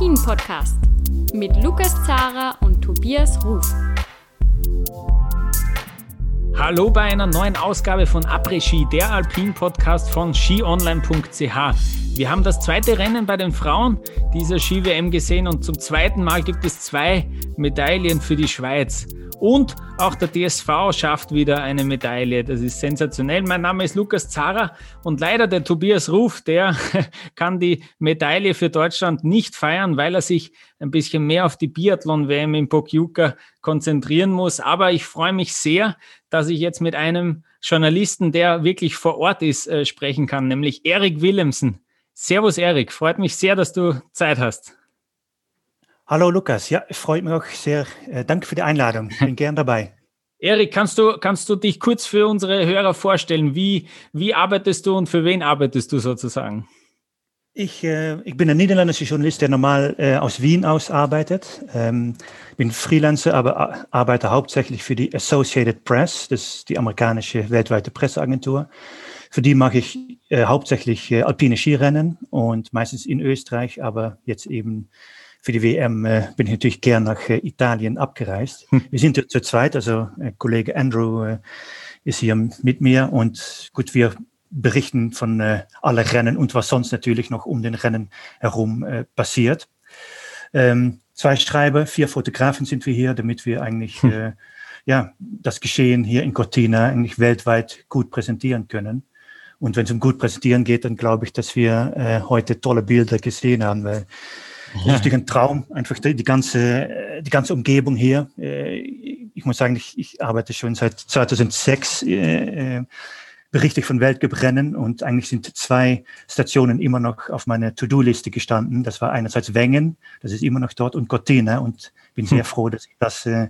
Après-Ski, der Alpin-Podcast mit Lukas Zara und Tobias Ruf. Hallo bei einer neuen Ausgabe von Après-Ski, der Alpin-Podcast von skionline.ch. Wir haben das zweite Rennen bei den Frauen dieser Ski-WM gesehen und zum zweiten Mal gibt es zwei Medaillen für die Schweiz. Und auch der DSV schafft wieder eine Medaille. Das ist sensationell. Mein Name ist Lukas Zara und leider der Tobias Ruf, der kann die Medaille für Deutschland nicht feiern, weil er sich ein bisschen mehr auf die Biathlon-WM in Pokljuka konzentrieren muss. Aber ich freue mich sehr, dass ich jetzt mit einem Journalisten, der wirklich vor Ort ist, äh, sprechen kann, nämlich Erik Willemsen. Servus Erik, freut mich sehr, dass du Zeit hast. Hallo Lukas, ja, freut mich auch sehr. Äh, danke für die Einladung. Ich bin gern dabei. Erik, kannst du, kannst du dich kurz für unsere Hörer vorstellen? Wie, wie arbeitest du und für wen arbeitest du sozusagen? Ich, äh, ich bin ein niederländischer Journalist, der normal äh, aus Wien aus arbeitet. Ähm, bin Freelancer, aber arbeite hauptsächlich für die Associated Press, das ist die amerikanische weltweite Presseagentur. Für die mache ich äh, hauptsächlich äh, alpine Skirennen und meistens in Österreich, aber jetzt eben für die WM äh, bin ich natürlich gern nach äh, Italien abgereist. Hm. Wir sind ja zu zweit, also äh, Kollege Andrew äh, ist hier mit mir und gut, wir berichten von äh, allen Rennen und was sonst natürlich noch um den Rennen herum äh, passiert. Ähm, zwei Schreiber, vier Fotografen sind wir hier, damit wir eigentlich hm. äh, ja, das Geschehen hier in Cortina eigentlich weltweit gut präsentieren können. Und wenn es um gut präsentieren geht, dann glaube ich, dass wir heute tolle Bilder gesehen haben, weil ein Traum, einfach die, die, ganze, die ganze Umgebung hier. Äh, ich muss sagen, ich, ich arbeite schon seit 2006, äh, äh, berichte ich von Weltgebrennen und eigentlich sind zwei Stationen immer noch auf meiner To-Do-Liste gestanden. Das war einerseits Wengen, das ist immer noch dort, und Cortina und bin sehr hm. froh, dass ich das äh,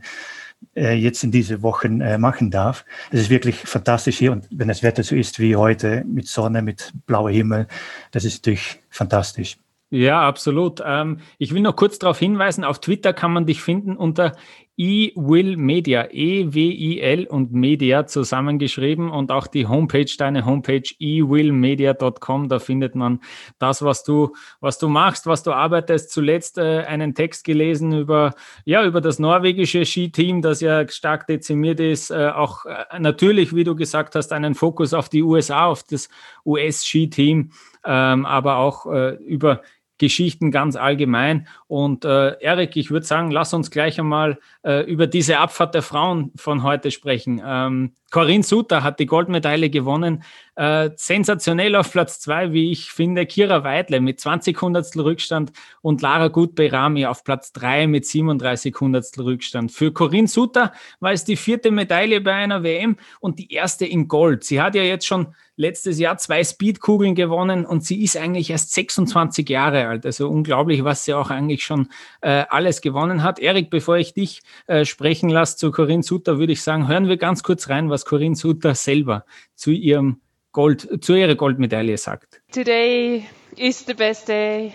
äh, jetzt in diese Wochen äh, machen darf. Es ist wirklich fantastisch hier und wenn das Wetter so ist wie heute, mit Sonne, mit blauer Himmel, das ist natürlich fantastisch. Ja, absolut. Ähm, ich will noch kurz darauf hinweisen, auf Twitter kann man dich finden unter eWill Media, E-W-I-L und Media zusammengeschrieben und auch die Homepage, deine Homepage ewillmedia.com, da findet man das, was du, was du machst, was du arbeitest. Zuletzt äh, einen Text gelesen über, ja, über das norwegische Skiteam, das ja stark dezimiert ist, äh, auch äh, natürlich, wie du gesagt hast, einen Fokus auf die USA, auf das US-Skiteam, ähm, aber auch äh, über Geschichten ganz allgemein. Und äh, Erik, ich würde sagen, lass uns gleich einmal äh, über diese Abfahrt der Frauen von heute sprechen. Ähm, Corinne Suter hat die Goldmedaille gewonnen. Äh, sensationell auf Platz zwei, wie ich finde, Kira Weidle mit 20 Hundertstel Rückstand und Lara Gutberami auf Platz drei mit 37 Hundertstel Rückstand. Für Corinne Suter war es die vierte Medaille bei einer WM und die erste in Gold. Sie hat ja jetzt schon letztes Jahr zwei Speedkugeln gewonnen und sie ist eigentlich erst 26 Jahre alt. Also unglaublich, was sie auch eigentlich schon äh, alles gewonnen hat. Erik, bevor ich dich äh, sprechen lasse zu Corinne Suter, würde ich sagen, hören wir ganz kurz rein, was Corinne Suter selber zu ihrem Gold, zu ihrer Goldmedaille sagt. Today is the best day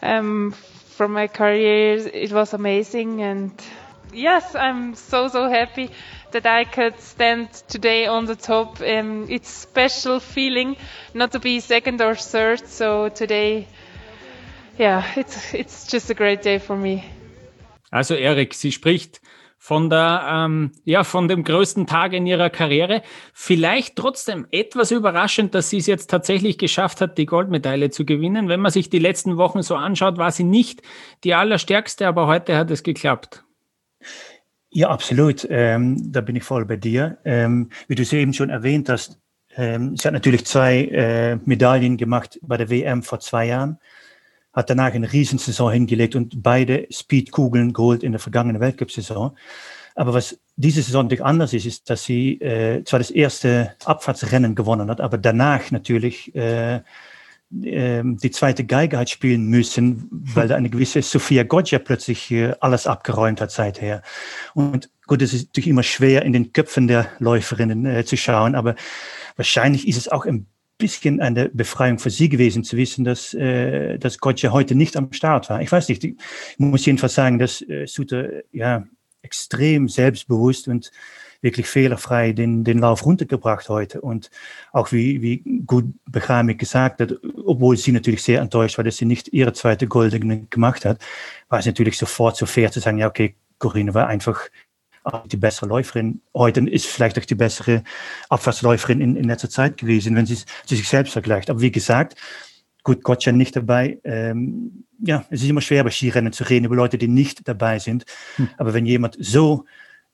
um, from my career. It was amazing and yes, I'm so so happy that I could stand today on the top. Um, it's special feeling not to be second or third. So today, yeah, it's it's just a great day for me. Also Erik, sie spricht von der, ähm, ja, von dem größten Tag in ihrer Karriere. Vielleicht trotzdem etwas überraschend, dass sie es jetzt tatsächlich geschafft hat, die Goldmedaille zu gewinnen. Wenn man sich die letzten Wochen so anschaut, war sie nicht die allerstärkste, aber heute hat es geklappt. Ja, absolut. Ähm, da bin ich voll bei dir. Ähm, wie du es eben schon erwähnt hast, ähm, sie hat natürlich zwei äh, Medaillen gemacht bei der WM vor zwei Jahren hat danach eine Riesensaison hingelegt und beide Speedkugeln geholt in der vergangenen Weltcup-Saison. Aber was diese Saison natürlich anders ist, ist, dass sie äh, zwar das erste Abfahrtsrennen gewonnen hat, aber danach natürlich äh, äh, die zweite Geige hat spielen müssen, weil da eine gewisse Sofia Goggia plötzlich äh, alles abgeräumt hat seither. Und gut, es ist natürlich immer schwer in den Köpfen der Läuferinnen äh, zu schauen, aber wahrscheinlich ist es auch ein bisschen eine Befreiung für sie gewesen, zu wissen, dass, äh, dass Gotcha heute nicht am Start war. Ich weiß nicht, ich muss jedenfalls sagen, dass äh, Suter ja extrem selbstbewusst und wirklich fehlerfrei den, den Lauf runtergebracht heute. Und auch wie, wie gut Bechrami gesagt hat, obwohl sie natürlich sehr enttäuscht war, dass sie nicht ihre zweite Goldene gemacht hat, war es natürlich sofort so fair zu sagen, ja, okay, Corinne war einfach die bessere Läuferin heute ist vielleicht auch die bessere Abfahrtsläuferin in, in letzter Zeit gewesen, wenn sie sich selbst vergleicht. Aber wie gesagt, gut, Gotcha nicht dabei. Ähm, ja, es ist immer schwer bei Skirennen zu reden über Leute, die nicht dabei sind. Hm. Aber wenn jemand so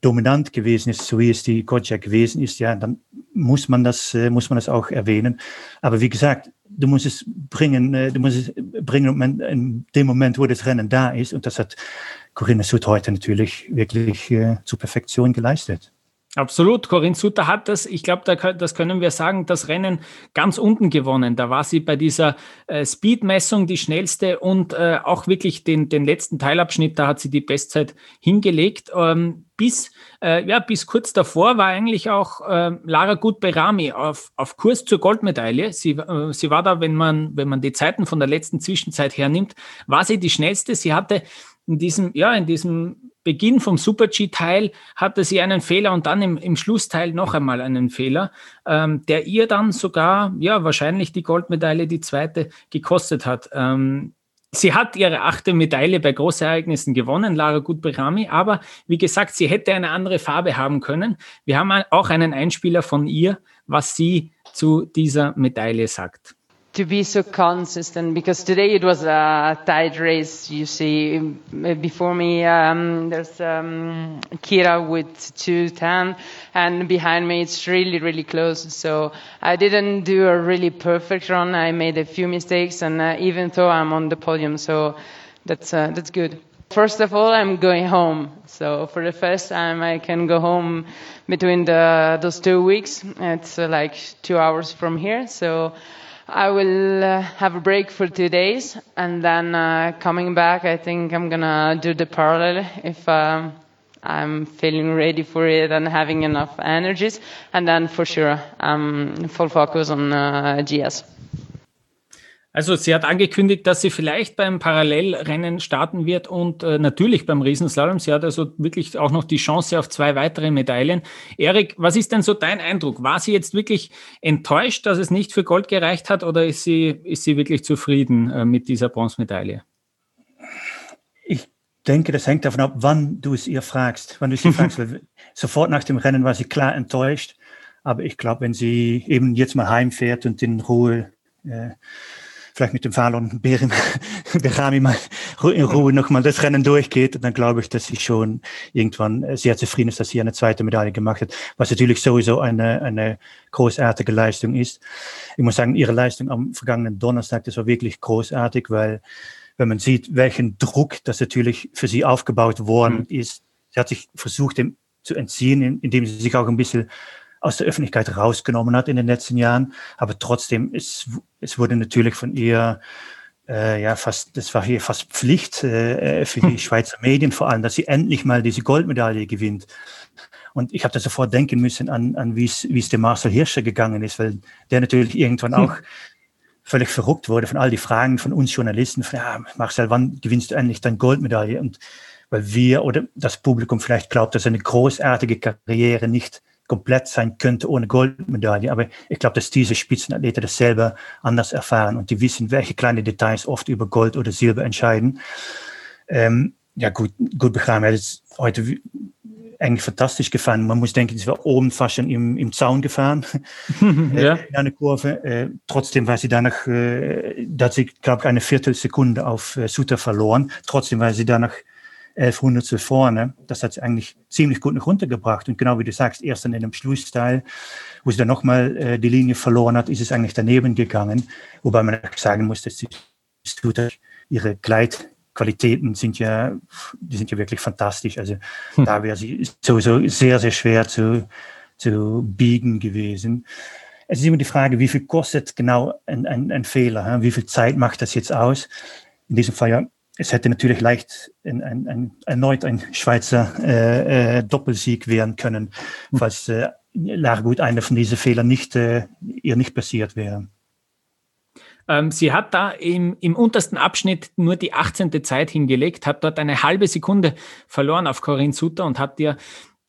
dominant gewesen ist, so wie es die Gotcha gewesen ist, ja, dann muss man das, äh, muss man das auch erwähnen. Aber wie gesagt, du musst es bringen, äh, du musst es bringen in dem Moment, wo das Rennen da ist. Und das hat Corinne Sud heute natürlich wirklich äh, zur Perfektion geleistet. Absolut. Corinne Sutter hat das, ich glaube, da, das können wir sagen, das Rennen ganz unten gewonnen. Da war sie bei dieser äh, Speedmessung die schnellste und äh, auch wirklich den, den letzten Teilabschnitt, da hat sie die Bestzeit hingelegt. Ähm, bis, äh, ja, bis kurz davor war eigentlich auch äh, Lara Gut-Berami auf, auf Kurs zur Goldmedaille. Sie, äh, sie war da, wenn man, wenn man die Zeiten von der letzten Zwischenzeit hernimmt, war sie die schnellste. Sie hatte in diesem, ja, in diesem Beginn vom Super-G-Teil hatte sie einen Fehler und dann im, im Schlussteil noch einmal einen Fehler, ähm, der ihr dann sogar, ja, wahrscheinlich die Goldmedaille, die zweite, gekostet hat. Ähm, sie hat ihre achte Medaille bei Großereignissen gewonnen, Lara Gutberami, aber wie gesagt, sie hätte eine andere Farbe haben können. Wir haben auch einen Einspieler von ihr, was sie zu dieser Medaille sagt. To be so consistent because today it was a tight race. You see, before me um, there's um, Kira with 210, and behind me it's really, really close. So I didn't do a really perfect run. I made a few mistakes, and uh, even though I'm on the podium, so that's uh, that's good. First of all, I'm going home. So for the first time, I can go home between the, those two weeks. It's uh, like two hours from here. So I will uh, have a break for two days, and then uh, coming back, I think I'm gonna do the parallel if um, I'm feeling ready for it and having enough energies, and then for sure, I'm full focus on uh, GS. Also sie hat angekündigt, dass sie vielleicht beim Parallelrennen starten wird und äh, natürlich beim Riesenslalom. Sie hat also wirklich auch noch die Chance auf zwei weitere Medaillen. Erik, was ist denn so dein Eindruck? War sie jetzt wirklich enttäuscht, dass es nicht für Gold gereicht hat oder ist sie, ist sie wirklich zufrieden äh, mit dieser Bronzemedaille? Ich denke, das hängt davon ab, wann du es ihr fragst. Wann du sie fragst, sofort nach dem Rennen war sie klar enttäuscht. Aber ich glaube, wenn sie eben jetzt mal heimfährt und in Ruhe äh, vielleicht mit dem Fallon Berami mal in Ruhe nochmal das Rennen durchgeht, dann glaube ich, dass sie schon irgendwann sehr zufrieden ist, dass sie eine zweite Medaille gemacht hat, was natürlich sowieso eine, eine großartige Leistung ist. Ich muss sagen, ihre Leistung am vergangenen Donnerstag, das war wirklich großartig, weil wenn man sieht, welchen Druck das natürlich für sie aufgebaut worden mhm. ist, sie hat sich versucht, dem zu entziehen, indem sie sich auch ein bisschen aus der Öffentlichkeit rausgenommen hat in den letzten Jahren. Aber trotzdem, es, es wurde natürlich von ihr äh, ja fast, das war hier fast Pflicht äh, für die hm. Schweizer Medien vor allem, dass sie endlich mal diese Goldmedaille gewinnt. Und ich habe da sofort denken müssen an, an wie es wie es dem Marcel Hirscher gegangen ist, weil der natürlich irgendwann hm. auch völlig verrückt wurde von all die Fragen von uns Journalisten, von, ja, Marcel, wann gewinnst du endlich deine Goldmedaille? Und weil wir oder das Publikum vielleicht glaubt, dass eine großartige Karriere nicht komplett sein könnte ohne Goldmedaille. Aber ich glaube, dass diese Spitzenathleten das selber anders erfahren und die wissen, welche kleine Details oft über Gold oder Silber entscheiden. Ähm, ja, gut, gut begraben. Er ist heute eigentlich fantastisch gefahren. Man muss denken, sie war oben fast schon im, im Zaun gefahren, ja. äh, in einer Kurve. Äh, trotzdem war sie danach, äh, da hat sie, glaube ich, eine Viertelsekunde auf äh, Suter verloren. Trotzdem war sie danach 1100 zu vorne. Das hat sie eigentlich ziemlich gut noch runtergebracht. Und genau wie du sagst, erst dann in dem Schlussteil, wo sie dann nochmal äh, die Linie verloren hat, ist es eigentlich daneben gegangen. Wobei man sagen muss, dass sie ihre Gleitqualitäten sind ja, die sind ja wirklich fantastisch. Also hm. da wäre sie sowieso sehr, sehr schwer zu, zu biegen gewesen. Es ist immer die Frage, wie viel kostet genau ein, ein, ein Fehler? Wie viel Zeit macht das jetzt aus? In diesem Fall ja es hätte natürlich leicht ein, ein, ein, erneut ein Schweizer äh, äh, Doppelsieg werden können, hm. falls äh, Largut einer von diesen Fehlern nicht, äh, ihr nicht passiert wäre. Ähm, sie hat da im, im untersten Abschnitt nur die 18. Zeit hingelegt, hat dort eine halbe Sekunde verloren auf Corinne Sutter und hat ihr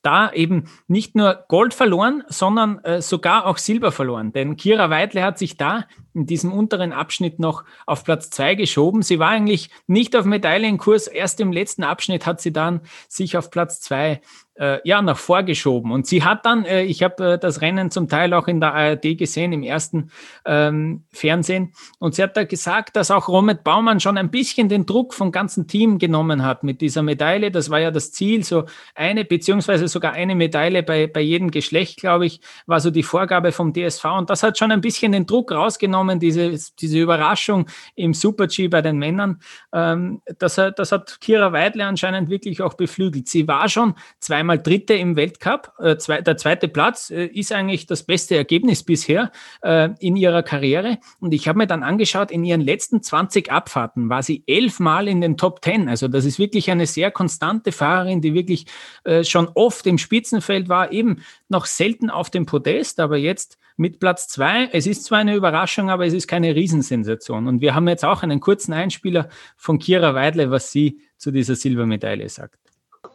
da eben nicht nur Gold verloren, sondern äh, sogar auch Silber verloren. Denn Kira Weidle hat sich da in diesem unteren Abschnitt noch auf Platz zwei geschoben. Sie war eigentlich nicht auf Medaillenkurs. Erst im letzten Abschnitt hat sie dann sich auf Platz zwei äh, ja, nach vorgeschoben. Und sie hat dann, äh, ich habe äh, das Rennen zum Teil auch in der ARD gesehen, im ersten ähm, Fernsehen, und sie hat da gesagt, dass auch Romet Baumann schon ein bisschen den Druck vom ganzen Team genommen hat mit dieser Medaille. Das war ja das Ziel, so eine beziehungsweise sogar eine Medaille bei, bei jedem Geschlecht, glaube ich, war so die Vorgabe vom DSV. Und das hat schon ein bisschen den Druck rausgenommen, diese, diese Überraschung im Super-G bei den Männern. Ähm, das, das hat Kira Weidle anscheinend wirklich auch beflügelt. Sie war schon zwei einmal Dritte im Weltcup. Äh, zwei, der zweite Platz äh, ist eigentlich das beste Ergebnis bisher äh, in ihrer Karriere. Und ich habe mir dann angeschaut, in ihren letzten 20 Abfahrten war sie elfmal in den Top 10. Also das ist wirklich eine sehr konstante Fahrerin, die wirklich äh, schon oft im Spitzenfeld war, eben noch selten auf dem Podest, aber jetzt mit Platz zwei. Es ist zwar eine Überraschung, aber es ist keine Riesensensation. Und wir haben jetzt auch einen kurzen Einspieler von Kira Weidle, was sie zu dieser Silbermedaille sagt.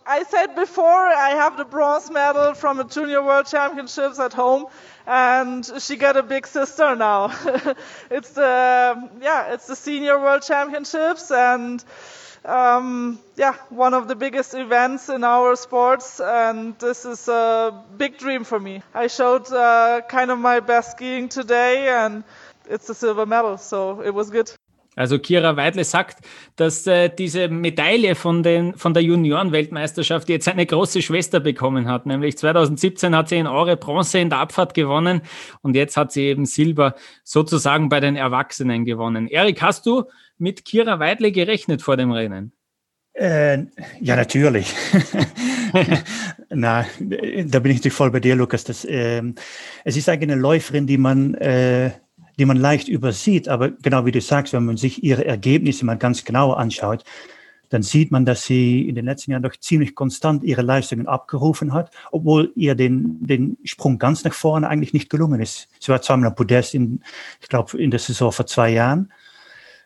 I said before I have the bronze medal from the Junior World Championships at home, and she got a big sister now. it's the yeah, it's the Senior World Championships, and um, yeah, one of the biggest events in our sports, and this is a big dream for me. I showed uh, kind of my best skiing today, and it's a silver medal, so it was good. Also Kira Weidle sagt, dass äh, diese Medaille von, den, von der Juniorenweltmeisterschaft jetzt eine große Schwester bekommen hat. Nämlich 2017 hat sie in Aure Bronze in der Abfahrt gewonnen und jetzt hat sie eben Silber sozusagen bei den Erwachsenen gewonnen. Erik, hast du mit Kira Weidle gerechnet vor dem Rennen? Äh, ja, natürlich. Na, da bin ich natürlich voll bei dir, Lukas. Das, äh, es ist eigentlich eine Läuferin, die man äh, die man leicht übersieht. Aber genau wie du sagst, wenn man sich ihre Ergebnisse mal ganz genau anschaut, dann sieht man, dass sie in den letzten Jahren doch ziemlich konstant ihre Leistungen abgerufen hat, obwohl ihr den, den Sprung ganz nach vorne eigentlich nicht gelungen ist. Sie war zweimal am Podest in, ich glaube, in der Saison vor zwei Jahren.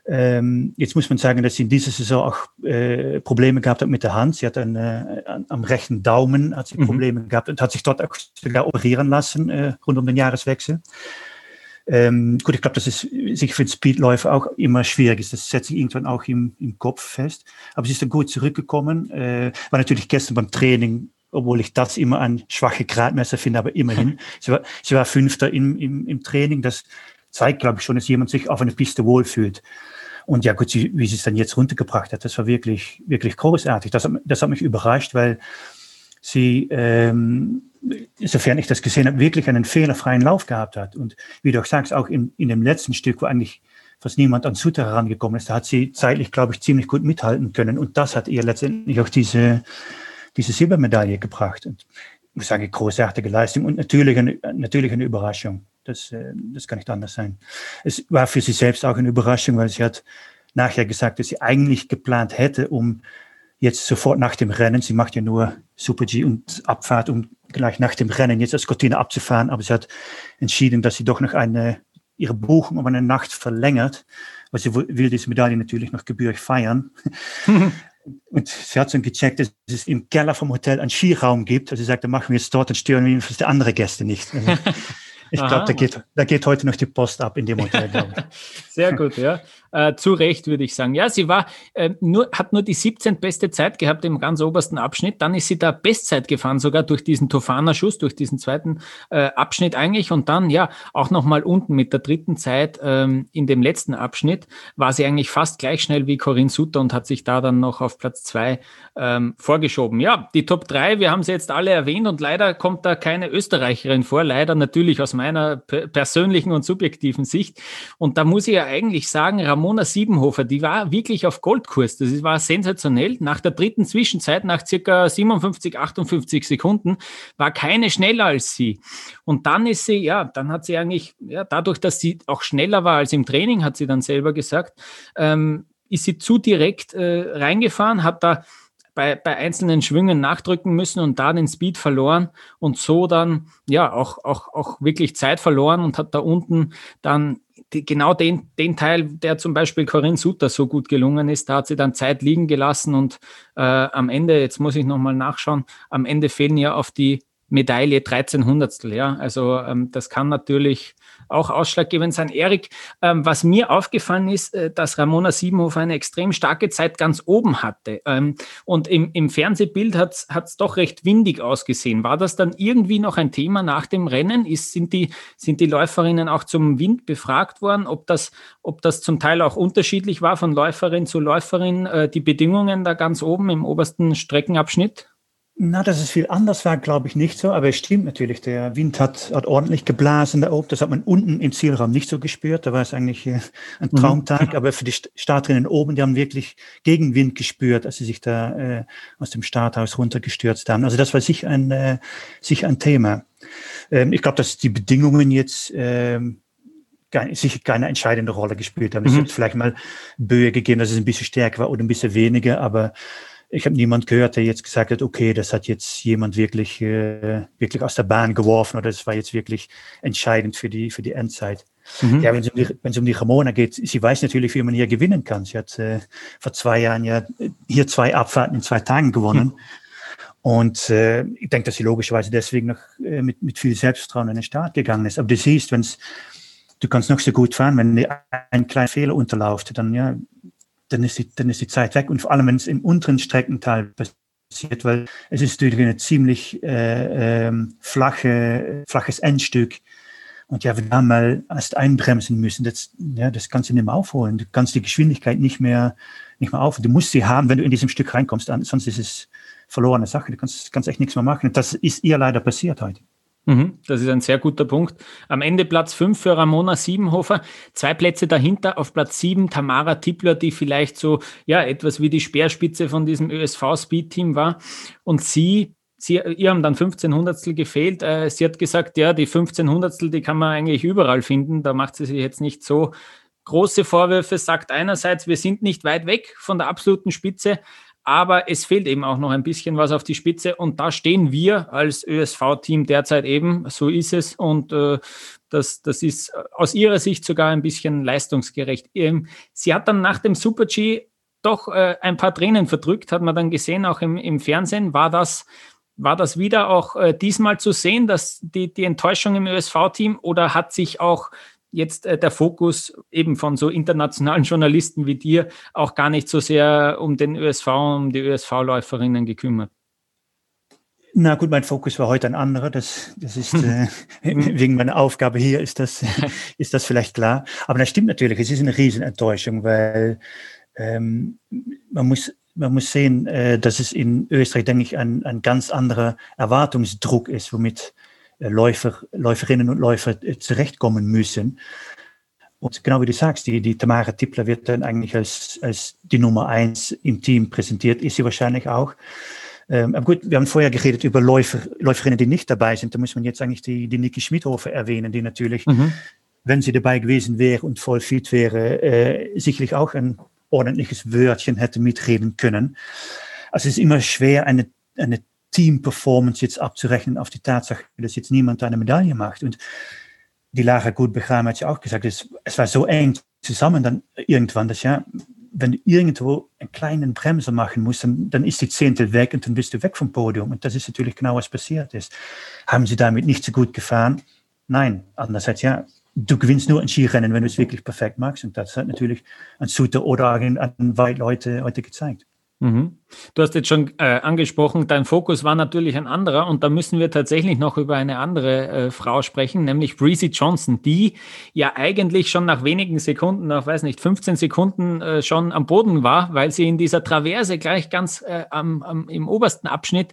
Ähm, jetzt muss man sagen, dass sie in dieser Saison auch äh, Probleme gehabt hat mit der Hand. Sie hat einen, äh, am rechten Daumen hat sie mhm. Probleme gehabt und hat sich dort auch sogar operieren lassen äh, rund um den Jahreswechsel. Ähm, gut, ich glaube, dass es sich für den Speedläufer auch immer schwierig ist. Das setzt sich irgendwann auch im, im Kopf fest. Aber sie ist dann gut zurückgekommen. Äh, war natürlich gestern beim Training, obwohl ich das immer ein schwache Gradmesser finde, aber immerhin. sie, war, sie war Fünfter im, im, im Training. Das zeigt, glaube ich, schon, dass jemand sich auf einer Piste wohlfühlt. Und ja, gut, wie sie es dann jetzt runtergebracht hat, das war wirklich, wirklich großartig. Das, das hat mich überrascht, weil sie, ähm, sofern ich das gesehen habe, wirklich einen fehlerfreien Lauf gehabt hat. Und wie du auch sagst, auch in, in dem letzten Stück, wo eigentlich fast niemand an Suter herangekommen ist, da hat sie zeitlich, glaube ich, ziemlich gut mithalten können. Und das hat ihr letztendlich auch diese, diese Silbermedaille gebracht. Und ich muss sagen, großartige Leistung und natürlich eine, natürlich eine Überraschung. Das, äh, das kann nicht anders sein. Es war für sie selbst auch eine Überraschung, weil sie hat nachher gesagt, dass sie eigentlich geplant hätte, um jetzt sofort nach dem Rennen, sie macht ja nur Super G und Abfahrt, um gleich nach dem Rennen jetzt als Cortina abzufahren, aber sie hat entschieden, dass sie doch noch eine, ihre Buchung um eine Nacht verlängert, weil sie will diese Medaille natürlich noch gebührlich feiern. Und sie hat dann gecheckt, dass es im Keller vom Hotel einen Skiraum gibt. Also sie sagt, dann machen wir es dort und stören jedenfalls die andere Gäste nicht. Also ich glaube, da geht, da geht heute noch die Post ab in dem Hotel. Sehr gut, ja. Äh, zu Recht würde ich sagen. Ja, sie war äh, nur, hat nur die 17. beste Zeit gehabt im ganz obersten Abschnitt. Dann ist sie da Bestzeit gefahren, sogar durch diesen Tofana-Schuss, durch diesen zweiten äh, Abschnitt eigentlich. Und dann, ja, auch nochmal unten mit der dritten Zeit ähm, in dem letzten Abschnitt war sie eigentlich fast gleich schnell wie Corinne Sutter und hat sich da dann noch auf Platz zwei ähm, vorgeschoben. Ja, die Top drei, wir haben sie jetzt alle erwähnt und leider kommt da keine Österreicherin vor. Leider natürlich aus meiner persönlichen und subjektiven Sicht. Und da muss ich ja eigentlich sagen, Ramon Ramona Siebenhofer, die war wirklich auf Goldkurs. Das war sensationell. Nach der dritten Zwischenzeit, nach circa 57, 58 Sekunden, war keine schneller als sie. Und dann ist sie, ja, dann hat sie eigentlich, ja, dadurch, dass sie auch schneller war als im Training, hat sie dann selber gesagt, ähm, ist sie zu direkt äh, reingefahren, hat da bei, bei einzelnen Schwüngen nachdrücken müssen und da den Speed verloren und so dann ja auch, auch, auch wirklich Zeit verloren und hat da unten dann die, genau den, den Teil, der zum Beispiel Corinne Sutter so gut gelungen ist, da hat sie dann Zeit liegen gelassen und äh, am Ende, jetzt muss ich nochmal nachschauen, am Ende fehlen ja auf die Medaille 13 Hundertstel. Ja, also ähm, das kann natürlich auch ausschlaggebend sein. Erik, ähm, was mir aufgefallen ist, äh, dass Ramona Siebenhofer eine extrem starke Zeit ganz oben hatte. Ähm, und im, im Fernsehbild hat es doch recht windig ausgesehen. War das dann irgendwie noch ein Thema nach dem Rennen? Ist, sind, die, sind die Läuferinnen auch zum Wind befragt worden, ob das, ob das zum Teil auch unterschiedlich war von Läuferin zu Läuferin, äh, die Bedingungen da ganz oben im obersten Streckenabschnitt? Na, dass es viel anders war, glaube ich nicht so, aber es stimmt natürlich. Der Wind hat, hat ordentlich geblasen da oben. Das hat man unten im Zielraum nicht so gespürt. Da war es eigentlich äh, ein mhm. Traumtag. Mhm. Aber für die Starterinnen oben, die haben wirklich Gegenwind gespürt, als sie sich da äh, aus dem Starthaus runtergestürzt haben. Also das war sicher ein, äh, sicher ein Thema. Ähm, ich glaube, dass die Bedingungen jetzt ähm, sicher keine entscheidende Rolle gespielt haben. Es mhm. hat vielleicht mal Böe gegeben, dass es ein bisschen stärker war oder ein bisschen weniger, aber ich habe niemand gehört, der jetzt gesagt hat, okay, das hat jetzt jemand wirklich, äh, wirklich aus der Bahn geworfen oder das war jetzt wirklich entscheidend für die, für die Endzeit. Mhm. Ja, wenn es, um die, wenn es um die Ramona geht, sie weiß natürlich, wie man hier gewinnen kann. Sie hat äh, vor zwei Jahren ja hier zwei Abfahrten in zwei Tagen gewonnen. Mhm. Und äh, ich denke, dass sie logischerweise deswegen noch äh, mit, mit viel Selbstvertrauen in den Start gegangen ist. Aber du siehst, wenn es, du kannst noch so gut fahren, wenn ein kleiner Fehler unterläuft, dann ja, dann ist die, dann ist die Zeit weg. Und vor allem, wenn es im unteren Streckenteil passiert, weil es ist natürlich ein ziemlich äh, ähm, flache, flaches Endstück. Und ja, wenn wir mal erst einbremsen müssen, das, ja, das kannst du nicht mehr aufholen. Du kannst die Geschwindigkeit nicht mehr, nicht mehr aufholen. Du musst sie haben, wenn du in diesem Stück reinkommst, sonst ist es verlorene Sache. Du kannst, kannst echt nichts mehr machen. Das ist ihr leider passiert heute. Mhm, das ist ein sehr guter Punkt. Am Ende Platz 5 für Ramona Siebenhofer, zwei Plätze dahinter auf Platz 7 Tamara Tippler, die vielleicht so ja etwas wie die Speerspitze von diesem ÖSV Speed Team war und sie Sie, ihr haben dann 15 Hundertstel gefehlt. Äh, sie hat gesagt, ja, die 15 Hundertstel, die kann man eigentlich überall finden. Da macht sie sich jetzt nicht so große Vorwürfe, sagt einerseits, wir sind nicht weit weg von der absoluten Spitze, aber es fehlt eben auch noch ein bisschen was auf die Spitze und da stehen wir als ÖSV-Team derzeit eben, so ist es und äh, das, das ist aus ihrer Sicht sogar ein bisschen leistungsgerecht. Ähm, sie hat dann nach dem Super-G doch äh, ein paar Tränen verdrückt, hat man dann gesehen, auch im, im Fernsehen. War das, war das wieder auch äh, diesmal zu sehen, dass die, die Enttäuschung im ÖSV-Team oder hat sich auch jetzt äh, der Fokus eben von so internationalen Journalisten wie dir auch gar nicht so sehr um den ÖSV, um die ÖSV-Läuferinnen gekümmert? Na gut, mein Fokus war heute ein anderer. Das, das ist äh, wegen meiner Aufgabe hier ist das, ist das vielleicht klar. Aber das stimmt natürlich. Es ist eine Riesenenttäuschung, weil ähm, man muss man muss sehen, äh, dass es in Österreich, denke ich, ein, ein ganz anderer Erwartungsdruck ist, womit Läufer, Läuferinnen und Läufer äh, zurechtkommen müssen. Und genau wie du sagst, die, die Tamara Tippler wird dann eigentlich als, als die Nummer eins im Team präsentiert, ist sie wahrscheinlich auch. Ähm, aber gut, wir haben vorher geredet über Läufer, Läuferinnen, die nicht dabei sind. Da muss man jetzt eigentlich die, die Niki Schmidhofer erwähnen, die natürlich, mhm. wenn sie dabei gewesen wäre und voll fit wäre, äh, sicherlich auch ein ordentliches Wörtchen hätte mitreden können. Also es ist immer schwer, eine, eine Team-Performance jetzt abzurechnen auf die Tatsache, dass jetzt niemand eine Medaille macht. Und die Lara Gutbegraben hat ja auch gesagt, es, es war so eng zusammen dann irgendwann, dass ja, wenn du irgendwo einen kleinen Bremser machen musst, dann, dann ist die Zehntel weg und dann bist du weg vom Podium. Und das ist natürlich genau, was passiert ist. Haben sie damit nicht so gut gefahren? Nein. Andererseits, ja, du gewinnst nur ein Skirennen, wenn du es wirklich perfekt machst. Und das hat natürlich ein Suter oder an, an weit Leute heute gezeigt. Mhm. Du hast jetzt schon äh, angesprochen, dein Fokus war natürlich ein anderer und da müssen wir tatsächlich noch über eine andere äh, Frau sprechen, nämlich Breezy Johnson, die ja eigentlich schon nach wenigen Sekunden, nach weiß nicht, 15 Sekunden äh, schon am Boden war, weil sie in dieser Traverse gleich ganz äh, am, am, im obersten Abschnitt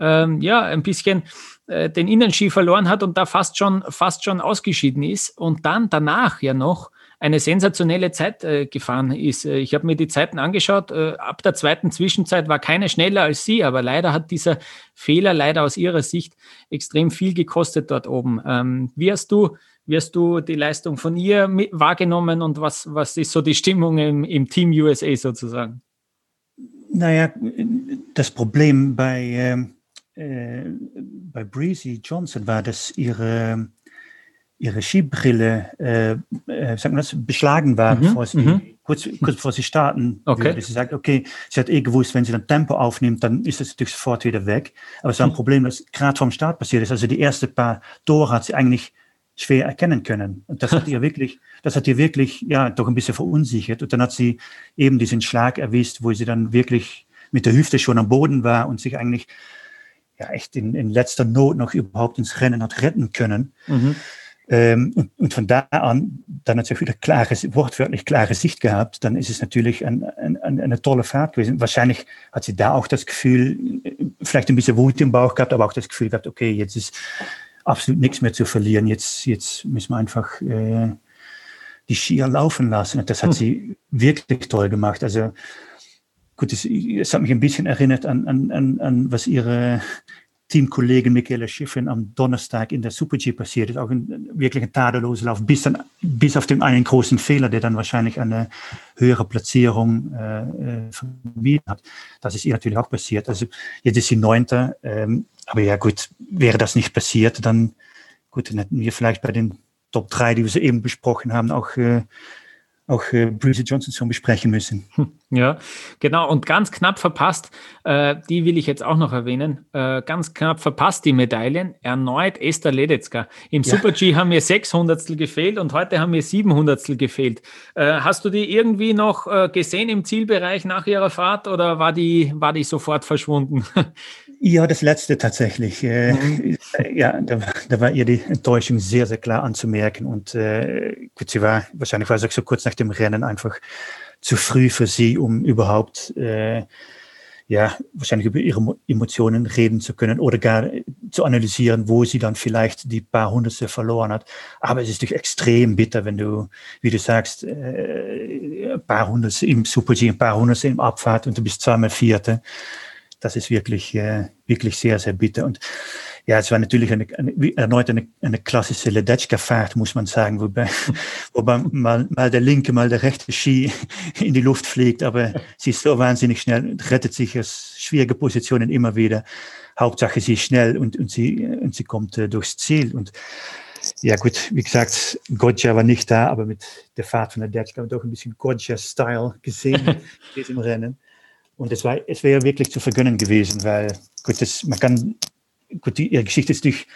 ähm, ja ein bisschen äh, den Innenski verloren hat und da fast schon fast schon ausgeschieden ist und dann danach ja noch eine sensationelle Zeit äh, gefahren ist. Äh, ich habe mir die Zeiten angeschaut. Äh, ab der zweiten Zwischenzeit war keine schneller als sie, aber leider hat dieser Fehler leider aus ihrer Sicht extrem viel gekostet dort oben. Ähm, wie hast du, wie hast du die Leistung von ihr wahrgenommen und was, was ist so die Stimmung im, im Team USA sozusagen? Naja, das Problem bei, äh, bei Breezy Johnson war, dass ihre, ihre Skibrille äh, äh, sagen das, beschlagen war, mhm, bevor sie, mhm. kurz, kurz bevor sie starten okay. würde. Sie sagt, okay, sie hat eh gewusst, wenn sie dann Tempo aufnimmt, dann ist das natürlich sofort wieder weg. Aber es war ein mhm. Problem, das gerade vom Start passiert ist. Also die erste paar Tore hat sie eigentlich schwer erkennen können. Und das hat ihr wirklich, das hat ihr wirklich, ja, doch ein bisschen verunsichert. Und dann hat sie eben diesen Schlag erwischt, wo sie dann wirklich mit der Hüfte schon am Boden war und sich eigentlich ja echt in, in letzter Not noch überhaupt ins Rennen hat retten können. Mhm. Ähm, und, von da an dann natürlich wieder klare, wortwörtlich klare Sicht gehabt, dann ist es natürlich ein, ein, eine tolle Fahrt gewesen. Wahrscheinlich hat sie da auch das Gefühl, vielleicht ein bisschen Wut im Bauch gehabt, aber auch das Gefühl gehabt, okay, jetzt ist absolut nichts mehr zu verlieren. Jetzt, jetzt müssen wir einfach äh, die Skier laufen lassen. Und das hat hm. sie wirklich toll gemacht. Also gut, es, es, hat mich ein bisschen erinnert an, an, an, an was ihre Teamkollegin Michaela Schiffrin am Donnerstag in der Super-G passiert ist. Auch ein, wirklich ein tadelloser Lauf, bis, dann, bis auf den einen großen Fehler, der dann wahrscheinlich eine höhere Platzierung äh, äh vermieden hat. Das ist ihr natürlich auch passiert. Also jetzt ist sie Neunter. Ähm, aber ja, gut, wäre das nicht passiert, dann, gut, dann hätten wir vielleicht bei den Top 3, die wir eben besprochen haben, auch äh, auch äh, Bruce Johnson schon besprechen müssen. Hm, ja, genau. Und ganz knapp verpasst, äh, die will ich jetzt auch noch erwähnen, äh, ganz knapp verpasst die Medaillen. Erneut Esther Ledetzka. Im ja. Super G haben wir 600 gefehlt und heute haben wir 700 gefehlt. Äh, hast du die irgendwie noch äh, gesehen im Zielbereich nach ihrer Fahrt oder war die, war die sofort verschwunden? Ja, das letzte tatsächlich. Äh, mhm. Ja, da, da, war ihr die Enttäuschung sehr, sehr klar anzumerken. Und äh, gut, sie war, wahrscheinlich war auch so kurz nach dem Rennen einfach zu früh für sie, um überhaupt, äh, ja, wahrscheinlich über ihre Emotionen reden zu können oder gar zu analysieren, wo sie dann vielleicht die paar Hundertste verloren hat. Aber es ist natürlich extrem bitter, wenn du, wie du sagst, äh, ein paar Hundertste im Super-G, ein paar Hundertste im Abfahrt und du bist zweimal Vierte das ist wirklich, äh, wirklich sehr, sehr bitter. Und ja, es war natürlich eine, eine, erneut eine, eine klassische Ledetschka-Fahrt, muss man sagen, wobei, wobei mal, mal der linke, mal der rechte Ski in die Luft fliegt, aber sie ist so wahnsinnig schnell, rettet sich aus schwierigen Positionen immer wieder. Hauptsache, sie ist schnell und, und, sie, und sie kommt äh, durchs Ziel. Und ja, gut, wie gesagt, Gotcha war nicht da, aber mit der Fahrt von der Detschka haben wir doch ein bisschen Gotcha-Style gesehen in diesem Rennen. Und es, war, es wäre wirklich zu vergönnen gewesen, weil gut, das, man kann, gut, die, ihre Geschichte ist natürlich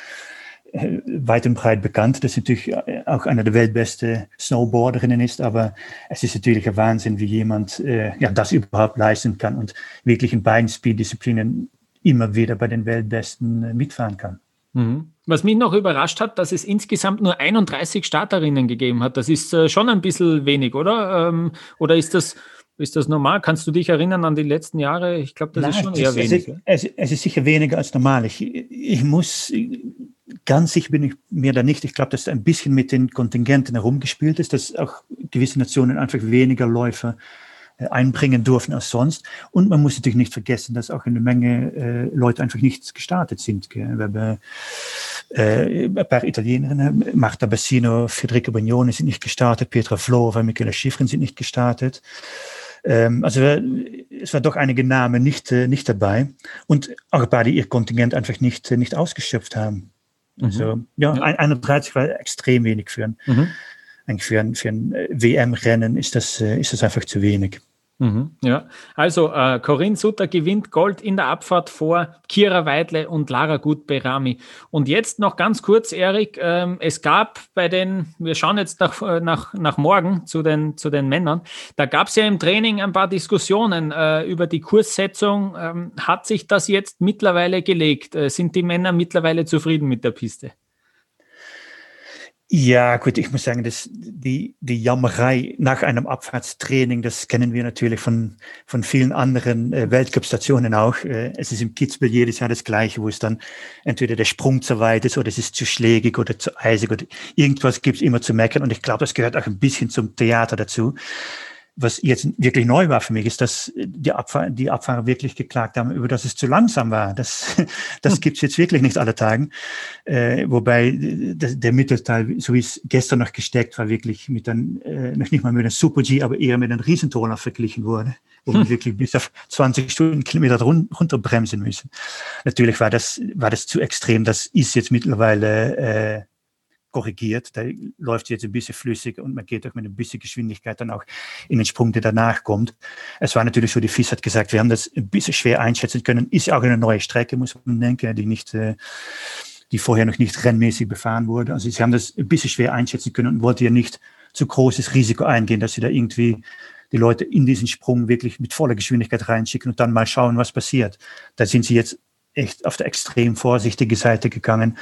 äh, weit und breit bekannt, dass sie natürlich äh, auch eine der weltbesten Snowboarderinnen ist, aber es ist natürlich ein Wahnsinn, wie jemand äh, ja, das überhaupt leisten kann und wirklich in beiden Speed-Disziplinen immer wieder bei den Weltbesten äh, mitfahren kann. Mhm. Was mich noch überrascht hat, dass es insgesamt nur 31 Starterinnen gegeben hat. Das ist äh, schon ein bisschen wenig, oder? Ähm, oder ist das ist das normal? Kannst du dich erinnern an die letzten Jahre? Ich glaube, das Nein, ist schon eher wenig. Es ist, es ist, sicher weniger als normal. Ich, ich muss, ganz sicher bin ich mir da nicht. Ich glaube, dass ein bisschen mit den Kontingenten herumgespielt ist, dass auch gewisse Nationen einfach weniger Läufer äh, einbringen durften als sonst. Und man muss natürlich nicht vergessen, dass auch eine Menge äh, Leute einfach nicht gestartet sind. Gell? Wir haben äh, ein paar Italienerinnen, Marta Bassino, Federica Bagnoni sind nicht gestartet, Petra Flora, Michaela Schifrin sind nicht gestartet. Ähm, also es war doch einige Namen nicht, äh, nicht dabei und auch ein paar, die ihr Kontingent einfach nicht, äh, nicht ausgeschöpft haben. Mhm. Also ja, ja. 31 war extrem wenig für ein, mhm. eigentlich für ein, für ein äh, WM-Rennen ist das, ist das einfach zu wenig. Mhm, ja, also äh, Corinne Sutter gewinnt Gold in der Abfahrt vor Kira Weidle und Lara Gut-Berami. Und jetzt noch ganz kurz, Erik, ähm, es gab bei den, wir schauen jetzt nach, äh, nach, nach morgen zu den, zu den Männern, da gab es ja im Training ein paar Diskussionen äh, über die Kurssetzung. Ähm, hat sich das jetzt mittlerweile gelegt? Äh, sind die Männer mittlerweile zufrieden mit der Piste? Ja, gut, ich muss sagen, dass die, die Jammerei nach einem Abfahrtstraining, das kennen wir natürlich von, von vielen anderen äh, Weltcup-Stationen auch. Äh, es ist im Kitzbühel jedes Jahr das Gleiche, wo es dann entweder der Sprung zu weit ist oder es ist zu schlägig oder zu eisig oder irgendwas gibt es immer zu meckern. Und ich glaube, das gehört auch ein bisschen zum Theater dazu. Was jetzt wirklich neu war für mich, ist, dass die, Abfahr die Abfahrer wirklich geklagt haben, über dass es zu langsam war. Das, das hm. gibt's jetzt wirklich nicht alle Tagen. Äh, wobei der, der Mittelteil, so wie es gestern noch gesteckt war, wirklich mit einem, äh, noch nicht mal mit einem Super-G, aber eher mit einem Riesentroller verglichen wurde, wo man hm. wirklich bis auf 20 Stundenkilometer run runterbremsen müssen. Natürlich war das, war das zu extrem. Das ist jetzt mittlerweile äh, korrigiert. Da läuft jetzt ein bisschen flüssig und man geht auch mit ein bisschen Geschwindigkeit dann auch in den Sprung, der danach kommt. Es war natürlich so, die FIS hat gesagt, wir haben das ein bisschen schwer einschätzen können. Ist ja auch eine neue Strecke, muss man denken, die nicht, äh, die vorher noch nicht rennmäßig befahren wurde. Also sie haben das ein bisschen schwer einschätzen können und wollten ja nicht zu großes Risiko eingehen, dass sie da irgendwie die Leute in diesen Sprung wirklich mit voller Geschwindigkeit reinschicken und dann mal schauen, was passiert. Da sind sie jetzt echt auf der extrem vorsichtige Seite gegangen.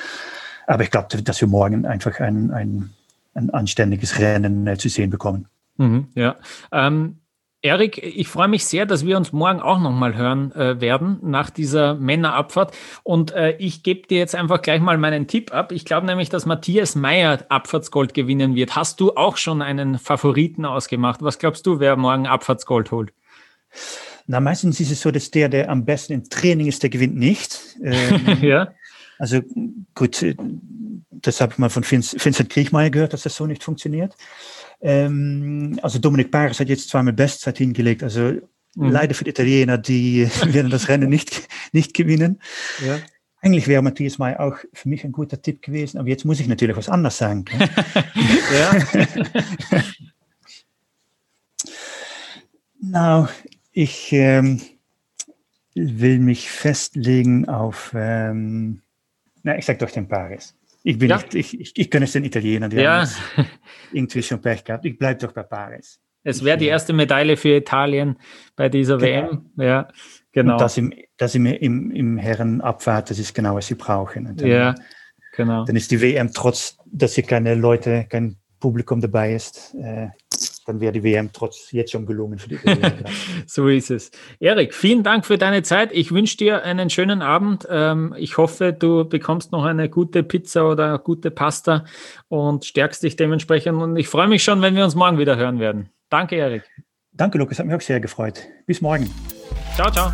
Aber ich glaube, dass wir morgen einfach ein, ein, ein anständiges Rennen äh, zu sehen bekommen. Mhm, ja. Ähm, Erik, ich freue mich sehr, dass wir uns morgen auch nochmal hören äh, werden nach dieser Männerabfahrt. Und äh, ich gebe dir jetzt einfach gleich mal meinen Tipp ab. Ich glaube nämlich, dass Matthias Meyer Abfahrtsgold gewinnen wird. Hast du auch schon einen Favoriten ausgemacht? Was glaubst du, wer morgen Abfahrtsgold holt? Na, meistens ist es so, dass der, der am besten im Training ist, der gewinnt nicht. Ähm, ja. Also gut, äh, das habe ich mal von Vincent Kriechmeier gehört, dass das so nicht funktioniert. Ähm, also Dominik Paris hat jetzt zweimal Bestzeit hingelegt. Also mhm. leider für die Italiener, die werden das Rennen nicht, nicht gewinnen. Ja. Eigentlich wäre Matthias May auch für mich ein guter Tipp gewesen, aber jetzt muss ich natürlich was anderes sagen. Now, ich ähm, will mich festlegen auf ähm, na, ich sag doch den Paris. Ich bin ja. nicht, ich, ich, ich es den Italienern, die ja. haben irgendwie schon Pech gehabt. Ich bleibe doch bei Paris. Es wäre die erste Medaille für Italien bei dieser genau. WM. Ja, genau. Und das im, das im, im, im Herrenabfahrt, das ist genau, was sie brauchen. Dann, ja, genau. Dann ist die WM, trotz dass hier keine Leute, kein Publikum dabei ist, äh, dann wäre die WM trotz jetzt schon gelungen für die WM. so ist es. Erik, vielen Dank für deine Zeit. Ich wünsche dir einen schönen Abend. Ähm, ich hoffe, du bekommst noch eine gute Pizza oder eine gute Pasta und stärkst dich dementsprechend. Und ich freue mich schon, wenn wir uns morgen wieder hören werden. Danke, Erik. Danke, Lukas. Hat mich auch sehr gefreut. Bis morgen. Ciao, ciao.